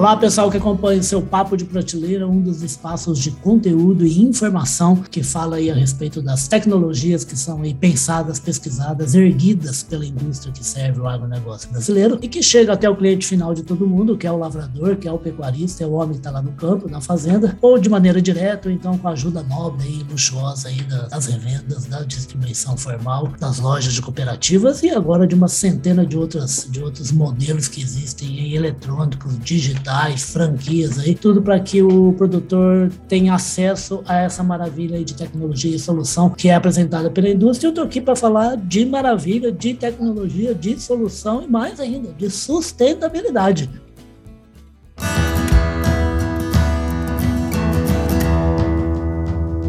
Olá, pessoal que acompanha o seu Papo de Prateleira, um dos espaços de conteúdo e informação que fala aí a respeito das tecnologias que são aí pensadas, pesquisadas, erguidas pela indústria que serve o agronegócio brasileiro e que chega até o cliente final de todo mundo, que é o lavrador, que é o pecuarista, é o homem que está lá no campo, na fazenda, ou de maneira direta, ou então com a ajuda nobre e luxuosa aí das revendas, da distribuição formal, das lojas de cooperativas e agora de uma centena de, outras, de outros modelos que existem aí, eletrônicos, digitais, franquias aí, tudo para que o produtor tenha acesso a essa maravilha de tecnologia e solução que é apresentada pela indústria. Eu estou aqui para falar de maravilha, de tecnologia, de solução e mais ainda, de sustentabilidade.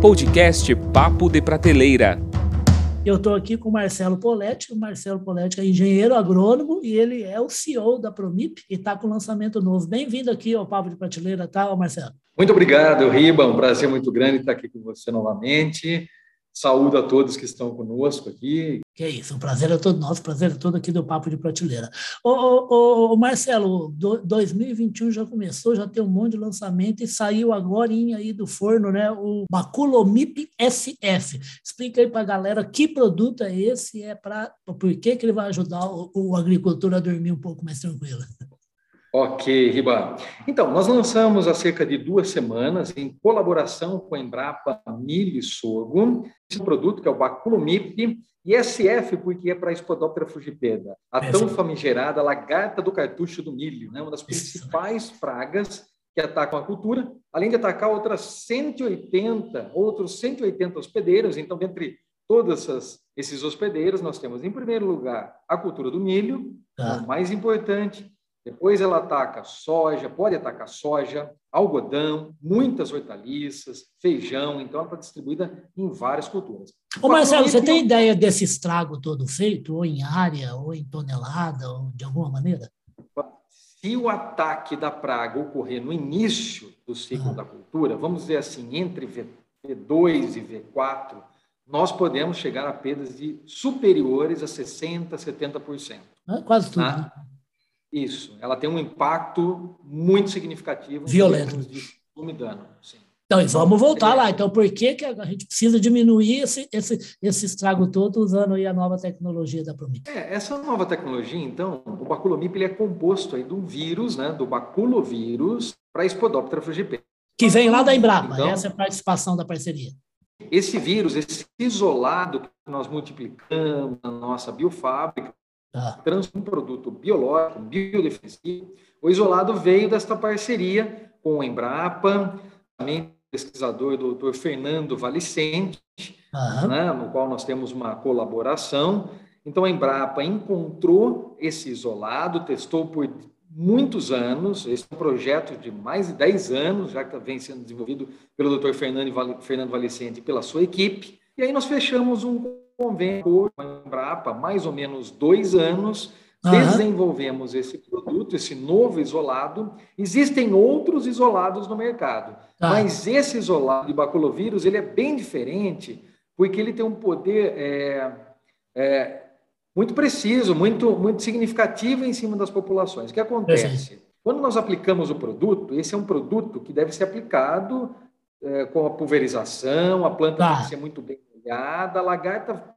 Podcast Papo de Prateleira. Eu estou aqui com o Marcelo Poletti. O Marcelo Poletti é engenheiro agrônomo e ele é o CEO da Promip e está com lançamento novo. Bem-vindo aqui ao Papo de Prateleira, tá, Marcelo? Muito obrigado, Riba. Um prazer muito grande estar aqui com você novamente. Saúdo a todos que estão conosco aqui. Que é isso, o prazer é todo nosso, prazer é todo aqui do Papo de Prateleira. Ô, ô, ô, Marcelo, do, 2021 já começou, já tem um monte de lançamento e saiu agora aí do forno, né? O Baculomip SF. Explica aí para a galera que produto é esse, é para por que, que ele vai ajudar o, o agricultor a dormir um pouco mais tranquilo. Ok, Riba. Então, nós lançamos há cerca de duas semanas, em colaboração com a Embrapa Milho e Sorgo, esse produto que é o Baculomip, e SF, porque é para a Espodóptera frugipeda, a tão famigerada lagarta do cartucho do milho, né? uma das principais pragas que atacam a cultura, além de atacar outras 180, outros 180 hospedeiros. Então, dentre todos esses hospedeiros, nós temos, em primeiro lugar, a cultura do milho, tá. o mais importante, depois ela ataca soja, pode atacar soja, algodão, muitas hortaliças, feijão, então ela está distribuída em várias culturas. Ô Marcelo, você tem ideia desse estrago todo feito, ou em área, ou em tonelada, ou de alguma maneira? Se o ataque da praga ocorrer no início do ciclo ah. da cultura, vamos dizer assim, entre V2 e V4, nós podemos chegar a perdas de superiores a 60%, 70%. É quase tudo. Tá? Né? Isso, ela tem um impacto muito significativo. Violento. De volume dano, sim. Então, vamos voltar lá. Então, por que, que a gente precisa diminuir esse, esse, esse estrago todo usando aí a nova tecnologia da Promip? É, essa nova tecnologia, então, o baculomip ele é composto aí de um vírus, né, do baculovírus para a Spodoptera frugipera. Que vem lá da Embrapa, então, essa é a participação da parceria. Esse vírus, esse isolado que nós multiplicamos na nossa biofábrica, ah. trans um produto biológico, biodefensivo. O isolado veio desta parceria com a Embrapa, também pesquisador doutor Fernando Valicente, né, no qual nós temos uma colaboração. Então, a Embrapa encontrou esse isolado, testou por muitos anos, esse é um projeto de mais de 10 anos, já que vem sendo desenvolvido pelo doutor Fernando, Fernando Valicente e pela sua equipe, e aí nós fechamos um convênio com a Embrapa, mais ou menos dois anos, uhum. desenvolvemos esse produto, esse novo isolado. Existem outros isolados no mercado, tá. mas esse isolado de baculovírus ele é bem diferente, porque ele tem um poder é, é, muito preciso, muito, muito significativo em cima das populações. O que acontece? Quando nós aplicamos o produto, esse é um produto que deve ser aplicado é, com a pulverização, a planta tá. tem que ser muito bem a lagarta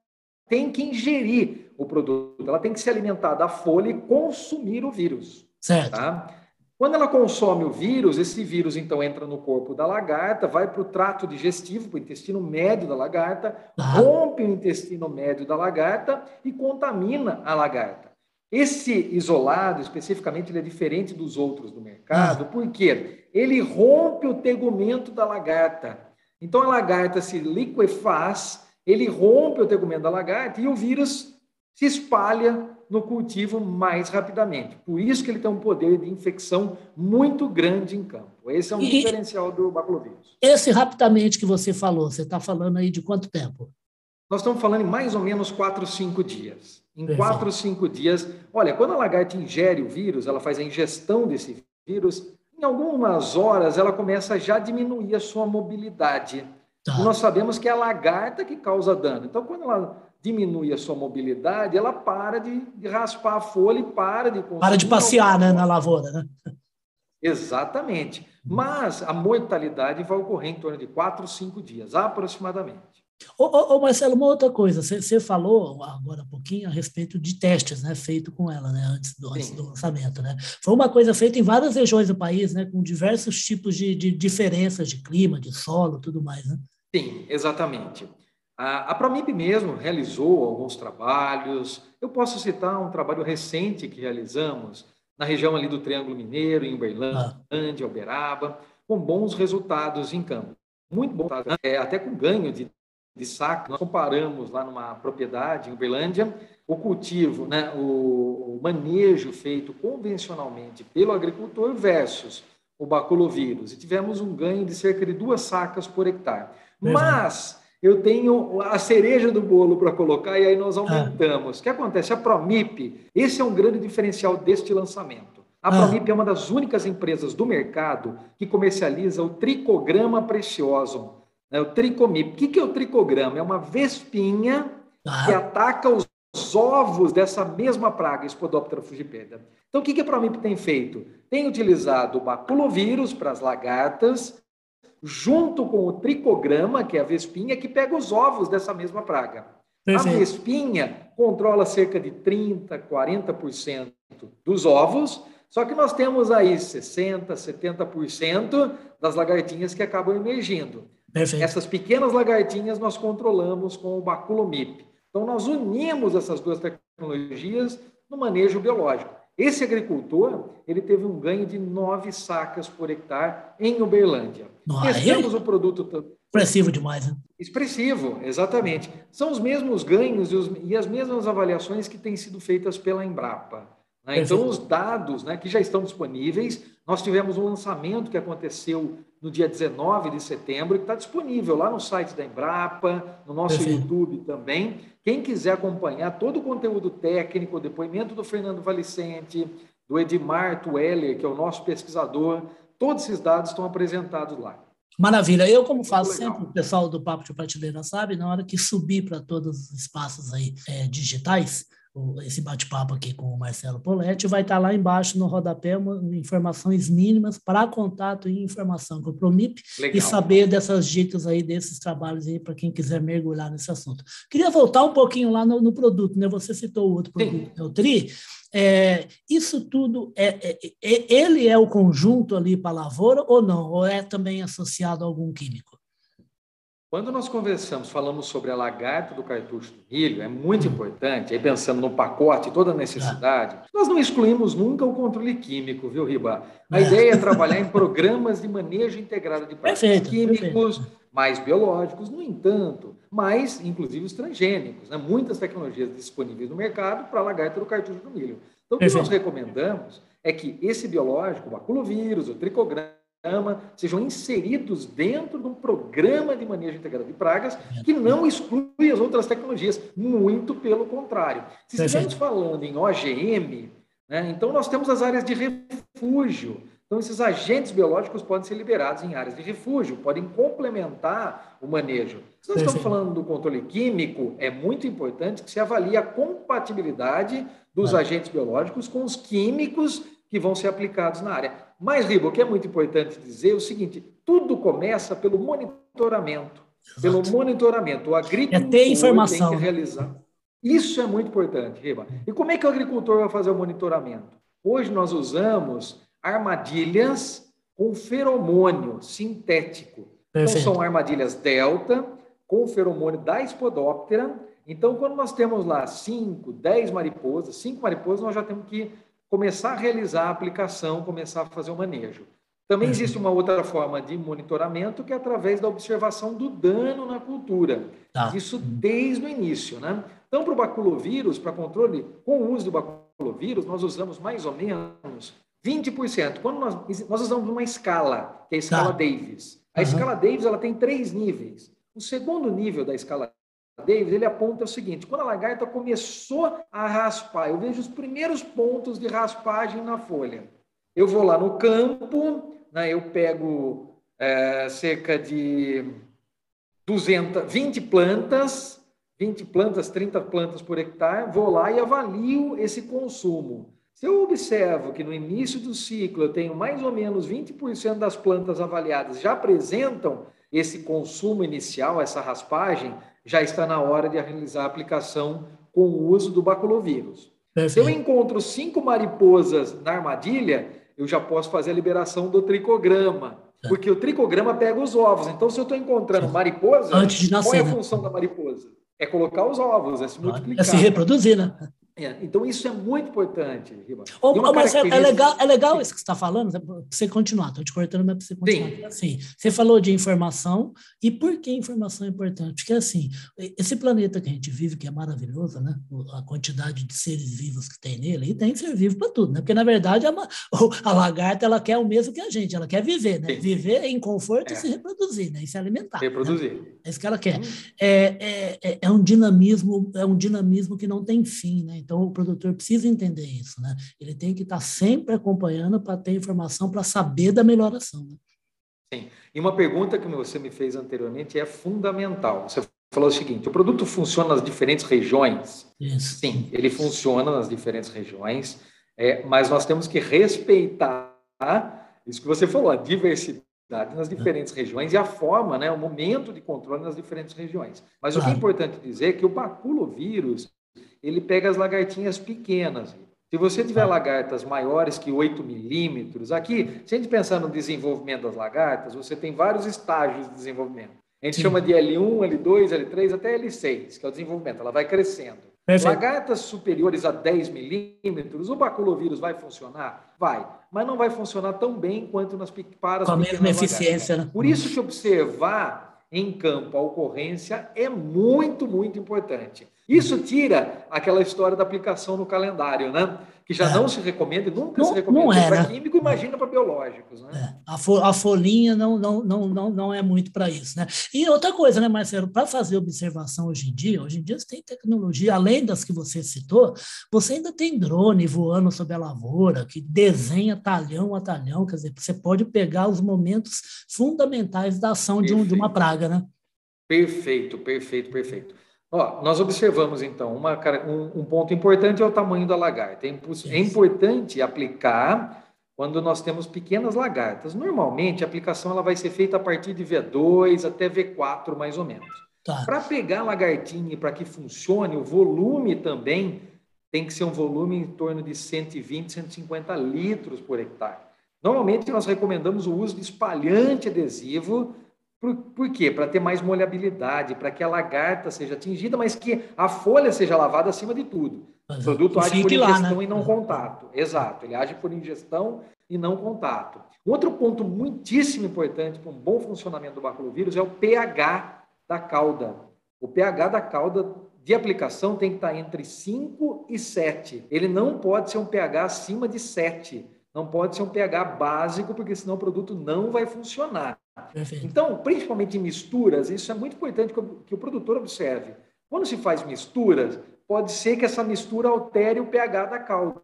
tem que ingerir o produto, ela tem que se alimentar da folha e consumir o vírus. Certo. Tá? Quando ela consome o vírus, esse vírus então entra no corpo da lagarta, vai para o trato digestivo, para o intestino médio da lagarta, rompe o intestino médio da lagarta e contamina a lagarta. Esse isolado, especificamente, ele é diferente dos outros do mercado, porque ele rompe o tegumento da lagarta. Então a lagarta se liquefaz ele rompe o tegumento da lagarta e o vírus se espalha no cultivo mais rapidamente. Por isso que ele tem um poder de infecção muito grande em campo. Esse é um e diferencial do baculovírus. Esse rapidamente que você falou, você está falando aí de quanto tempo? Nós estamos falando em mais ou menos 4, 5 dias. Em Perfeito. 4, 5 dias. Olha, quando a lagarta ingere o vírus, ela faz a ingestão desse vírus, em algumas horas ela começa a já diminuir a sua mobilidade. Tá. Nós sabemos que é a lagarta que causa dano. Então, quando ela diminui a sua mobilidade, ela para de, de raspar a folha e para de Para de passear né, na lavoura, né? Exatamente. Mas a mortalidade vai ocorrer em torno de 4, 5 dias, aproximadamente. Ô, ô, ô, Marcelo, uma outra coisa, você falou agora há pouquinho a respeito de testes, né, feito com ela, né, antes do, antes do, lançamento, né? Foi uma coisa feita em várias regiões do país, né, com diversos tipos de, de diferenças de clima, de solo, tudo mais, né? Sim, exatamente. A, a Promip mesmo realizou alguns trabalhos. Eu posso citar um trabalho recente que realizamos na região ali do Triângulo Mineiro, em Uberlândia, ah. Uberaba, com bons resultados em campo. Muito bom, é, até com ganho de de saco. Nós comparamos lá numa propriedade em Uberlândia o cultivo, né, o, manejo feito convencionalmente pelo agricultor versus o baculovírus e tivemos um ganho de cerca de duas sacas por hectare. Mas eu tenho a cereja do bolo para colocar e aí nós aumentamos. Ah. O que acontece? A Promip, esse é um grande diferencial deste lançamento. A ah. Promip é uma das únicas empresas do mercado que comercializa o tricograma precioso é o tricomip. O que é o tricograma? É uma vespinha ah. que ataca os ovos dessa mesma praga, Spodoptera fugipeda. Então, o que a Promip tem feito? Tem utilizado o baculovírus para as lagartas, junto com o tricograma, que é a vespinha, que pega os ovos dessa mesma praga. Perfeito. A vespinha controla cerca de 30%, 40% dos ovos, só que nós temos aí 60%, 70% das lagartinhas que acabam emergindo. Perfeito. Essas pequenas lagartinhas nós controlamos com o baculomip. Então, nós unimos essas duas tecnologias no manejo biológico. Esse agricultor, ele teve um ganho de nove sacas por hectare em Uberlândia. Testamos o produto... Expressivo demais, né? Expressivo, exatamente. São os mesmos ganhos e, os, e as mesmas avaliações que têm sido feitas pela Embrapa. Né? Então, os dados né, que já estão disponíveis, nós tivemos um lançamento que aconteceu no dia 19 de setembro, que está disponível lá no site da Embrapa, no nosso Perfeito. YouTube também. Quem quiser acompanhar todo o conteúdo técnico, o depoimento do Fernando Valicente, do Edmar Tueller, que é o nosso pesquisador, todos esses dados estão apresentados lá. Maravilha. Eu, como faço sempre, o pessoal do Papo de Prateleira sabe, na hora que subir para todos os espaços aí é, digitais, esse bate-papo aqui com o Marcelo Poletti, vai estar lá embaixo no rodapé informações mínimas para contato e informação com o Promip Legal. e saber dessas dicas aí, desses trabalhos aí, para quem quiser mergulhar nesse assunto. Queria voltar um pouquinho lá no, no produto, né? Você citou o outro produto, Sim. é o TRI. É, isso tudo, é, é, é, ele é o conjunto ali para a lavoura ou não? Ou é também associado a algum químico? Quando nós conversamos, falamos sobre a lagarta do cartucho do milho, é muito importante, aí pensando no pacote, toda a necessidade, nós não excluímos nunca o controle químico, viu, Riba? A é. ideia é trabalhar em programas de manejo integrado de pratos químicos, perfeito. mais biológicos, no entanto, mais, inclusive, os transgênicos, né? muitas tecnologias disponíveis no mercado para a lagarta do cartucho do milho. Então, o que nós recomendamos é que esse biológico, o baculovírus, o tricograma, sejam inseridos dentro de um programa de manejo integrado de pragas que não exclui as outras tecnologias, muito pelo contrário. Se estivermos falando em OGM, né, então nós temos as áreas de refúgio. Então, esses agentes biológicos podem ser liberados em áreas de refúgio, podem complementar o manejo. Se nós estamos falando do controle químico, é muito importante que se avalie a compatibilidade dos agentes biológicos com os químicos que vão ser aplicados na área. Mas, Ribo, o que é muito importante dizer é o seguinte: tudo começa pelo monitoramento. Exato. Pelo monitoramento. O agricultor é ter informação. tem que realizar. Isso é muito importante, Riba. E como é que o agricultor vai fazer o monitoramento? Hoje nós usamos armadilhas com feromônio sintético. Então, são armadilhas delta com feromônio da espodóptera. Então, quando nós temos lá 5, 10 mariposas, 5 mariposas, nós já temos que começar a realizar a aplicação, começar a fazer o manejo. Também uhum. existe uma outra forma de monitoramento que é através da observação do dano na cultura. Tá. Isso desde o início, né? Então, para o baculovírus, para controle, com o uso do baculovírus, nós usamos mais ou menos 20%. Quando nós, nós usamos uma escala, que é a escala tá. Davis. A uhum. escala Davis ela tem três níveis. O segundo nível da escala Davis, ele aponta o seguinte: quando a lagarta começou a raspar, eu vejo os primeiros pontos de raspagem na folha. Eu vou lá no campo, né, eu pego é, cerca de 200, 20 plantas, 20 plantas, 30 plantas por hectare, vou lá e avalio esse consumo. Se eu observo que no início do ciclo eu tenho mais ou menos 20% das plantas avaliadas já apresentam esse consumo inicial, essa raspagem, já está na hora de realizar a aplicação com o uso do baculovírus. Perfeito. Se eu encontro cinco mariposas na armadilha, eu já posso fazer a liberação do tricograma, é. porque o tricograma pega os ovos. Então, se eu estou encontrando mariposa, Antes de nascer, qual é a né? função da mariposa? É colocar os ovos, é se multiplicar. É se reproduzir, né? É, então, isso é muito importante, Riba. Ô, ô, Marcelo, é legal, é legal isso que você está falando, para você continuar, estou te cortando, mas para você continuar. Sim. Assim, você falou de informação, e por que informação é importante? Porque, assim, esse planeta que a gente vive, que é maravilhoso, né? A quantidade de seres vivos que tem nele, e tem ser vivo para tudo, né? Porque, na verdade, a, a, lagarta, ela quer o mesmo que a gente, ela quer viver, né? Sim. Viver em conforto é. e se reproduzir, né? E se alimentar. Né? Reproduzir. Né? É isso que ela quer. Hum. É, é, é um dinamismo, é um dinamismo que não tem fim, né? Então, o produtor precisa entender isso, né? Ele tem que estar sempre acompanhando para ter informação, para saber da melhoração. Né? Sim. E uma pergunta que você me fez anteriormente é fundamental. Você falou o seguinte: o produto funciona nas diferentes regiões? Isso. Sim, ele funciona nas diferentes regiões, é, mas nós temos que respeitar isso que você falou, a diversidade nas diferentes regiões e a forma, né, o momento de controle nas diferentes regiões. Mas claro. o que é importante dizer é que o baculovírus ele pega as lagartinhas pequenas. Se você tiver lagartas maiores que 8 milímetros, aqui, se a gente pensar no desenvolvimento das lagartas, você tem vários estágios de desenvolvimento. A gente Sim. chama de L1, L2, L3 até L6, que é o desenvolvimento, ela vai crescendo. Perfeito. Lagartas superiores a 10 milímetros, o baculovírus vai funcionar? Vai, mas não vai funcionar tão bem quanto nas paras Com a mesma eficiência. Né? Por isso que observar em campo a ocorrência é muito, muito importante. Isso tira aquela história da aplicação no calendário, né? Que já é. não se recomenda, nunca não, se recomenda é, para né? químico, imagina para biológicos, né? É. A, fo a, folhinha não, não, não, não, não é muito para isso, né? E outra coisa, né, Marcelo, para fazer observação hoje em dia, hoje em dia você tem tecnologia, além das que você citou, você ainda tem drone voando sobre a lavoura, que desenha talhão a talhão, quer dizer, você pode pegar os momentos fundamentais da ação de, um, de uma praga, né? Perfeito, perfeito, perfeito. Ó, nós observamos, então, uma, um, um, ponto importante é o tamanho da lagarta. É, é, importante aplicar quando nós temos pequenas lagartas. Normalmente, a aplicação ela vai ser feita a partir de V2 até V4, mais ou menos. Tá. Para pegar a lagartinha e para que funcione, o volume também tem que ser um volume em torno de 120, 150 litros por hectare. Normalmente, nós recomendamos o uso de espalhante adesivo por, por quê? Para ter mais molhabilidade, para que a lagarta seja atingida, mas que a folha seja lavada acima de tudo. o produto age por ingestão né? e não é. contato. Exato, ele age por ingestão e não contato. Outro ponto muitíssimo importante para um bom funcionamento do baculovírus é o pH da cauda. O pH da cauda de aplicação tem que estar entre 5 e 7. Ele não pode ser um pH acima de 7. Não pode ser um pH básico, porque senão o produto não vai funcionar. Perfeito. Então, principalmente em misturas, isso é muito importante que o, que o produtor observe. Quando se faz misturas, pode ser que essa mistura altere o pH da calda.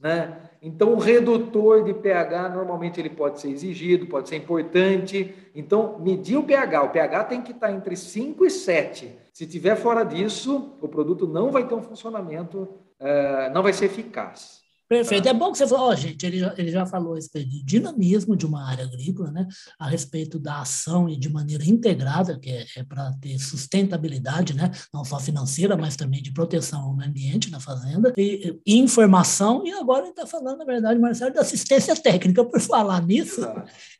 Né? Então, o redutor de pH, normalmente, ele pode ser exigido, pode ser importante. Então, medir o pH. O pH tem que estar entre 5 e 7. Se tiver fora disso, o produto não vai ter um funcionamento, uh, não vai ser eficaz. Perfeito. Tá. É bom que você falou, oh, gente, ele já, ele já falou a respeito de dinamismo de uma área agrícola, né? a respeito da ação e de maneira integrada, que é, é para ter sustentabilidade, né? não só financeira, mas também de proteção ao ambiente na fazenda, e, e informação, e agora ele está falando, na verdade, Marcelo, de assistência técnica. Por falar nisso,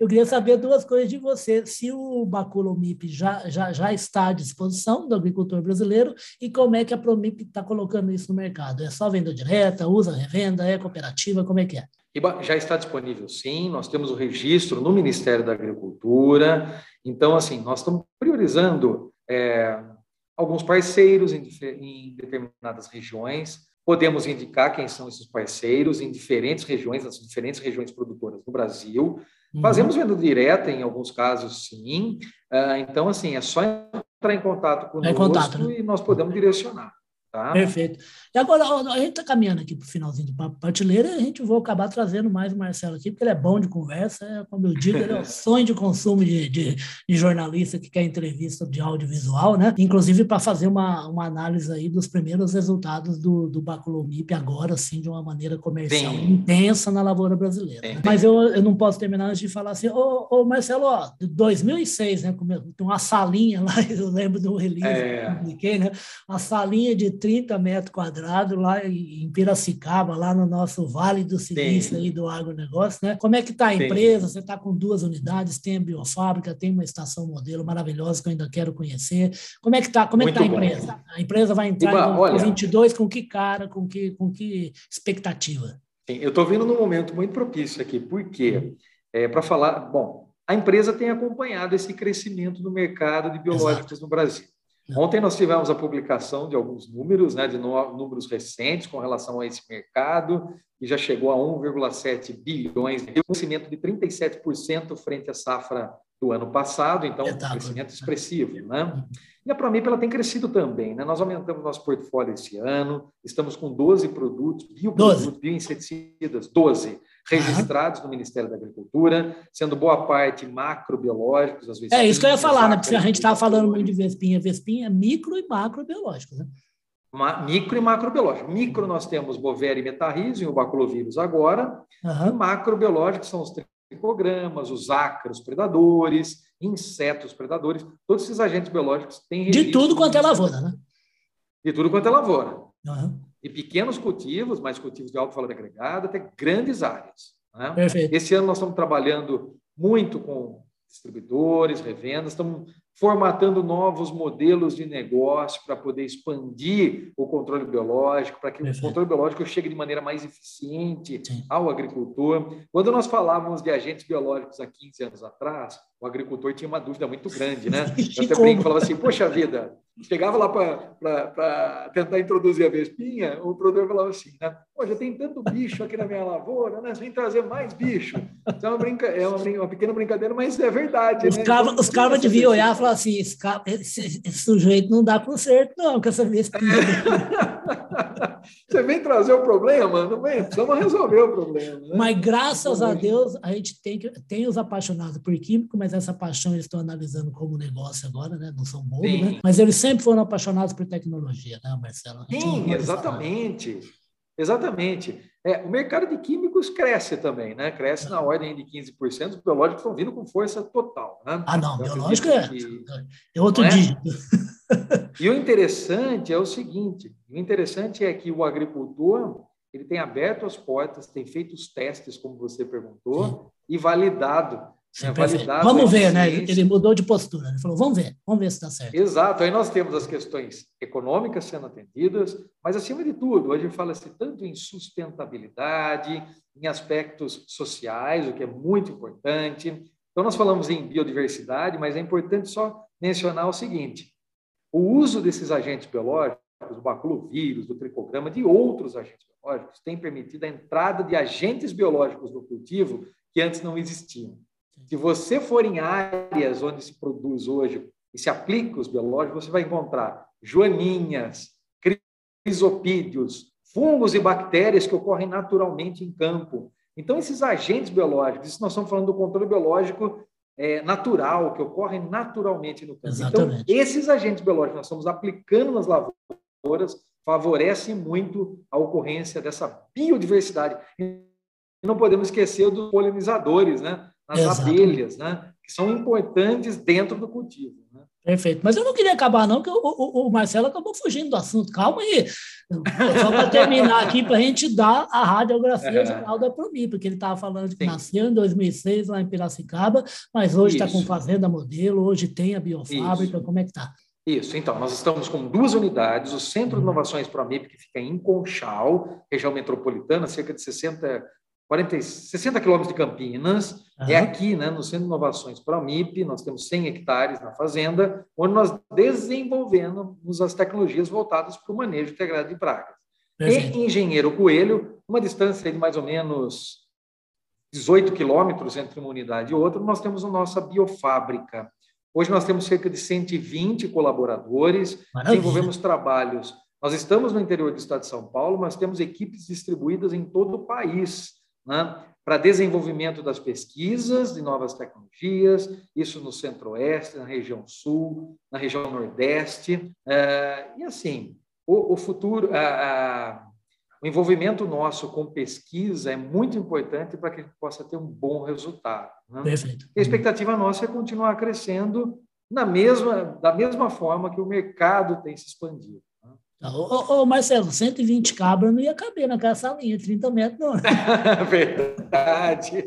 eu queria saber duas coisas de você. Se o Baculomip já, já, já está à disposição do agricultor brasileiro e como é que a Promip está colocando isso no mercado? É só venda direta, usa revenda, é cooperativa? Como é que é? Já está disponível, sim. Nós temos o registro no Ministério da Agricultura. Então, assim, nós estamos priorizando é, alguns parceiros em, em, determinadas regiões. Podemos indicar quem são esses parceiros em diferentes regiões, nas diferentes regiões produtoras do Brasil. Uhum. Fazemos venda direta em alguns casos, sim. Uh, então, assim, é só entrar em contato conosco é contato, né? e nós podemos direcionar. Tá? Perfeito. E agora, a gente está caminhando aqui para o finalzinho do papo prateleira, a gente vai acabar trazendo mais o Marcelo aqui, porque ele é bom de conversa, é, como eu digo, ele é o sonho de consumo de, de, de, jornalista que quer entrevista de audiovisual, né? Inclusive para fazer uma, uma análise aí dos primeiros resultados do, do Baculomip agora, assim, de uma maneira comercial Sim. intensa na lavoura brasileira. Né? Mas eu, eu não posso terminar antes de falar assim, ô, ô Marcelo, ó, 2006, né? Tem uma salinha lá, eu lembro do release é. que eu publiquei, né? Uma salinha de 30 metros quadrados lá em Piracicaba, lá no nosso Vale do Silício aí do agronegócio, né? Como é que está a empresa? Você está com duas unidades, tem a biofábrica, tem uma estação modelo maravilhosa que eu ainda quero conhecer. Como é que está? Como é que tá a empresa? A empresa vai entrar Iba, em olha, 22 com que cara, com que, com que expectativa? Sim, eu estou vindo num momento muito propício aqui, porque é, para falar, bom, a empresa tem acompanhado esse crescimento do mercado de biológicos Exato. no Brasil. Ontem nós tivemos a publicação de alguns números, né, de números recentes com relação a esse mercado, que já chegou a 1,7 bilhões, um crescimento de 37% frente à safra do ano passado, então um crescimento expressivo. Né? Uhum. E a Promip ela tem crescido também. Né? Nós aumentamos nosso portfólio esse ano, estamos com 12 produtos, bioprodutos, bioinseticidas, 12 registrados no Ministério da Agricultura, sendo boa parte macrobiológicos. Às vezes é isso que eu ia falar, né? Porque a gente estava falando muito de vespinha, vespinha, é micro e macrobiológicos, né? Micro e macrobiológico. Micro nós temos Bovéria e Metarrhizium, o baculovírus agora, uhum. e macrobiológicos são os tricogramas, os ácaros predadores, insetos predadores, todos esses agentes biológicos têm De tudo quanto é lavoura, né? De tudo quanto é lavoura. Uhum e pequenos cultivos, mas cultivos de alto valor agregado, até grandes áreas. Né? Esse ano nós estamos trabalhando muito com distribuidores, revendas, estamos formatando novos modelos de negócio para poder expandir o controle biológico, para que Perfeito. o controle biológico chegue de maneira mais eficiente Sim. ao agricultor. Quando nós falávamos de agentes biológicos há 15 anos atrás, o agricultor tinha uma dúvida muito grande, né? Eu até brinco, falava assim, poxa vida, chegava lá para tentar introduzir a vespinha, o produtor falava assim, né? Já tem tanto bicho aqui na minha lavoura, né? Vem trazer mais bicho. Isso é uma, brinca... é uma, uma pequena brincadeira, mas é verdade. Os né? caras então, cara deviam olhar e falar assim, esse, cara, esse, esse, sujeito não dá conserto não, com essa vespinha. Você vem trazer o problema? Não vem, precisamos resolver o problema. Né? Mas graças a Deus, a gente tem, que, tem os apaixonados por químico, mas essa paixão eles estão analisando como negócio agora, né? Não são bobos, né? Mas eles sempre foram apaixonados por tecnologia, né, Marcelo? Sim, exatamente. Exatamente. É, o mercado de químicos cresce também, né? Cresce na ordem de 15%. Os biológicos estão vindo com força total. Né? Ah, não, então, biológico é, que, é outro é? dígito. E o interessante é o seguinte: o interessante é que o agricultor ele tem aberto as portas, tem feito os testes, como você perguntou, Sim. e validado Sim, vamos ver, né? Ele mudou de postura. Ele falou: vamos ver, vamos ver se está certo. Exato. Aí nós temos as questões econômicas sendo atendidas, mas acima de tudo, hoje fala-se tanto em sustentabilidade, em aspectos sociais, o que é muito importante. Então, nós falamos em biodiversidade, mas é importante só mencionar o seguinte: o uso desses agentes biológicos, do baculovírus, do tricograma, de outros agentes biológicos, tem permitido a entrada de agentes biológicos no cultivo que antes não existiam. Se você for em áreas onde se produz hoje e se aplica os biológicos, você vai encontrar joaninhas, crisopídeos, fungos e bactérias que ocorrem naturalmente em campo. Então, esses agentes biológicos, isso nós estamos falando do controle biológico é, natural, que ocorre naturalmente no campo. Então, Exatamente. Então, esses agentes biológicos que nós estamos aplicando nas lavouras favorecem muito a ocorrência dessa biodiversidade. E não podemos esquecer dos polinizadores, né? nas Exatamente. abelhas, né? que são importantes dentro do cultivo. Né? Perfeito. Mas eu não queria acabar, não, porque o, o, o Marcelo acabou fugindo do assunto. Calma aí. Só para terminar aqui, para a gente dar a radiografia geral da Promi, porque ele estava falando que Sim. nasceu em 2006 lá em Piracicaba, mas hoje está com fazenda modelo, hoje tem a biofábrica. Isso. Como é que está? Isso, então, nós estamos com duas unidades, o Centro de uhum. Inovações ProMIP, que fica em Conchal, região metropolitana, cerca de 60 40, 60 quilômetros de Campinas, uhum. é aqui, né, no Centro de Inovações para a MIP, nós temos 100 hectares na fazenda, onde nós desenvolvemos as tecnologias voltadas para o manejo integrado de pragas. Perfeito. E Engenheiro Coelho, uma distância de mais ou menos 18 quilômetros entre uma unidade e outra, nós temos a nossa biofábrica. Hoje nós temos cerca de 120 colaboradores, Maravilha. desenvolvemos trabalhos Nós estamos no interior do estado de São Paulo, mas temos equipes distribuídas em todo o país, né? para desenvolvimento das pesquisas de novas tecnologias, isso no centro-oeste, na região sul, na região nordeste, é, e assim, o, o futuro, a, a, o envolvimento nosso com pesquisa é muito importante para que a gente possa ter um bom resultado. Né? Perfeito. A expectativa nossa é continuar crescendo na mesma, da mesma forma que o mercado tem se expandido. Ô, ô, Marcelo, 120 cabras não ia caber naquela salinha, 30 metros, não. verdade.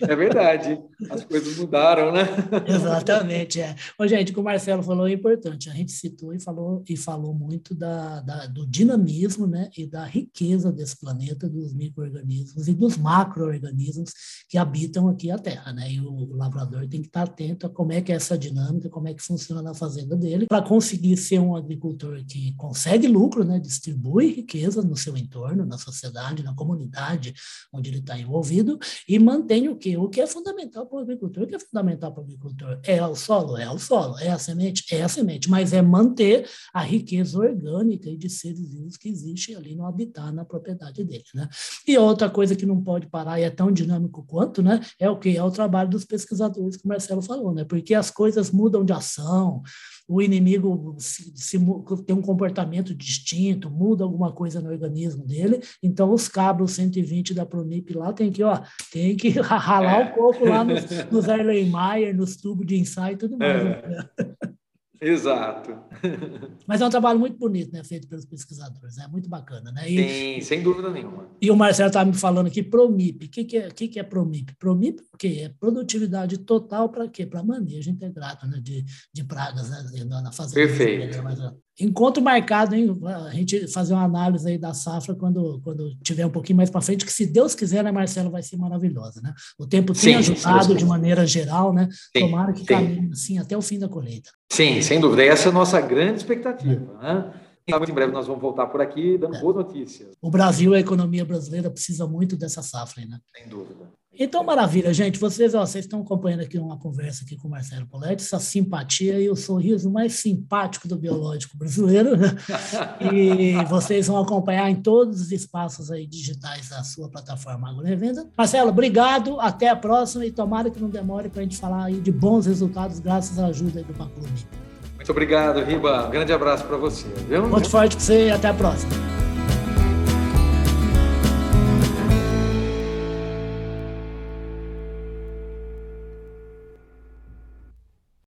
É verdade. As coisas mudaram, né? Exatamente, é. Ô, gente, o que o Marcelo falou é importante. A gente citou e falou, e falou muito da, da do dinamismo né, e da riqueza desse planeta, dos micro-organismos e dos macro-organismos que habitam aqui a Terra. Né? E o lavrador tem que estar atento a como é que é essa dinâmica, como é que funciona na fazenda dele, para conseguir ser um agricultor que consegue consegue lucro, né? distribui riqueza no seu entorno, na sociedade, na comunidade onde ele está envolvido e mantém o que? O que é fundamental para o agricultor? O que é fundamental para o agricultor? É o solo? É o solo. É a semente? É a semente. Mas é manter a riqueza orgânica e de seres vivos que existe ali no habitat, na propriedade dele. Né? E outra coisa que não pode parar e é tão dinâmico quanto, né? É o que? É o trabalho dos pesquisadores que o Marcelo falou, né? Porque as coisas mudam de ação, o inimigo se, se, tem um comportamento distinto, muda alguma coisa no organismo dele, então os cabos 120 da Pronip lá tem que, ó, tem que ralar um pouco lá nos, nos Erlenmeyer, nos tubos de ensaio e tudo mais. É. Né? Exato. Mas é um trabalho muito bonito, né, feito pelos pesquisadores, é muito bacana, né? E, Sim, sem dúvida nenhuma. E o Marcelo estava me falando aqui, PROMIP. O que, que, é, que, que é PROMIP? PROMIP o quê? É produtividade total para quê? Para manejo integrado né, de, de pragas né, na fazenda. Perfeito. Encontro marcado, hein? A gente fazer uma análise aí da safra quando, quando tiver um pouquinho mais para frente, que se Deus quiser, né, Marcelo, vai ser maravilhosa, né? O tempo tem sim, ajudado de maneira geral, né? Sim, Tomara que sim. caminhe assim até o fim da colheita. Sim, sem dúvida. Essa é a nossa grande expectativa, é. né? Muito em breve nós vamos voltar por aqui dando é. boas notícias. O Brasil, a economia brasileira precisa muito dessa safra, né? Sem dúvida. Então, maravilha, gente. Vocês, ó, vocês estão acompanhando aqui uma conversa aqui com o Marcelo Poletti, essa simpatia e o sorriso mais simpático do biológico brasileiro. Né? E vocês vão acompanhar em todos os espaços aí digitais da sua plataforma AgroRevenda. Marcelo, obrigado. Até a próxima e tomara que não demore para a gente falar aí de bons resultados graças à ajuda do Paclume. Muito obrigado, Riba. Um grande abraço para você. Viu? Muito forte para você e até a próxima.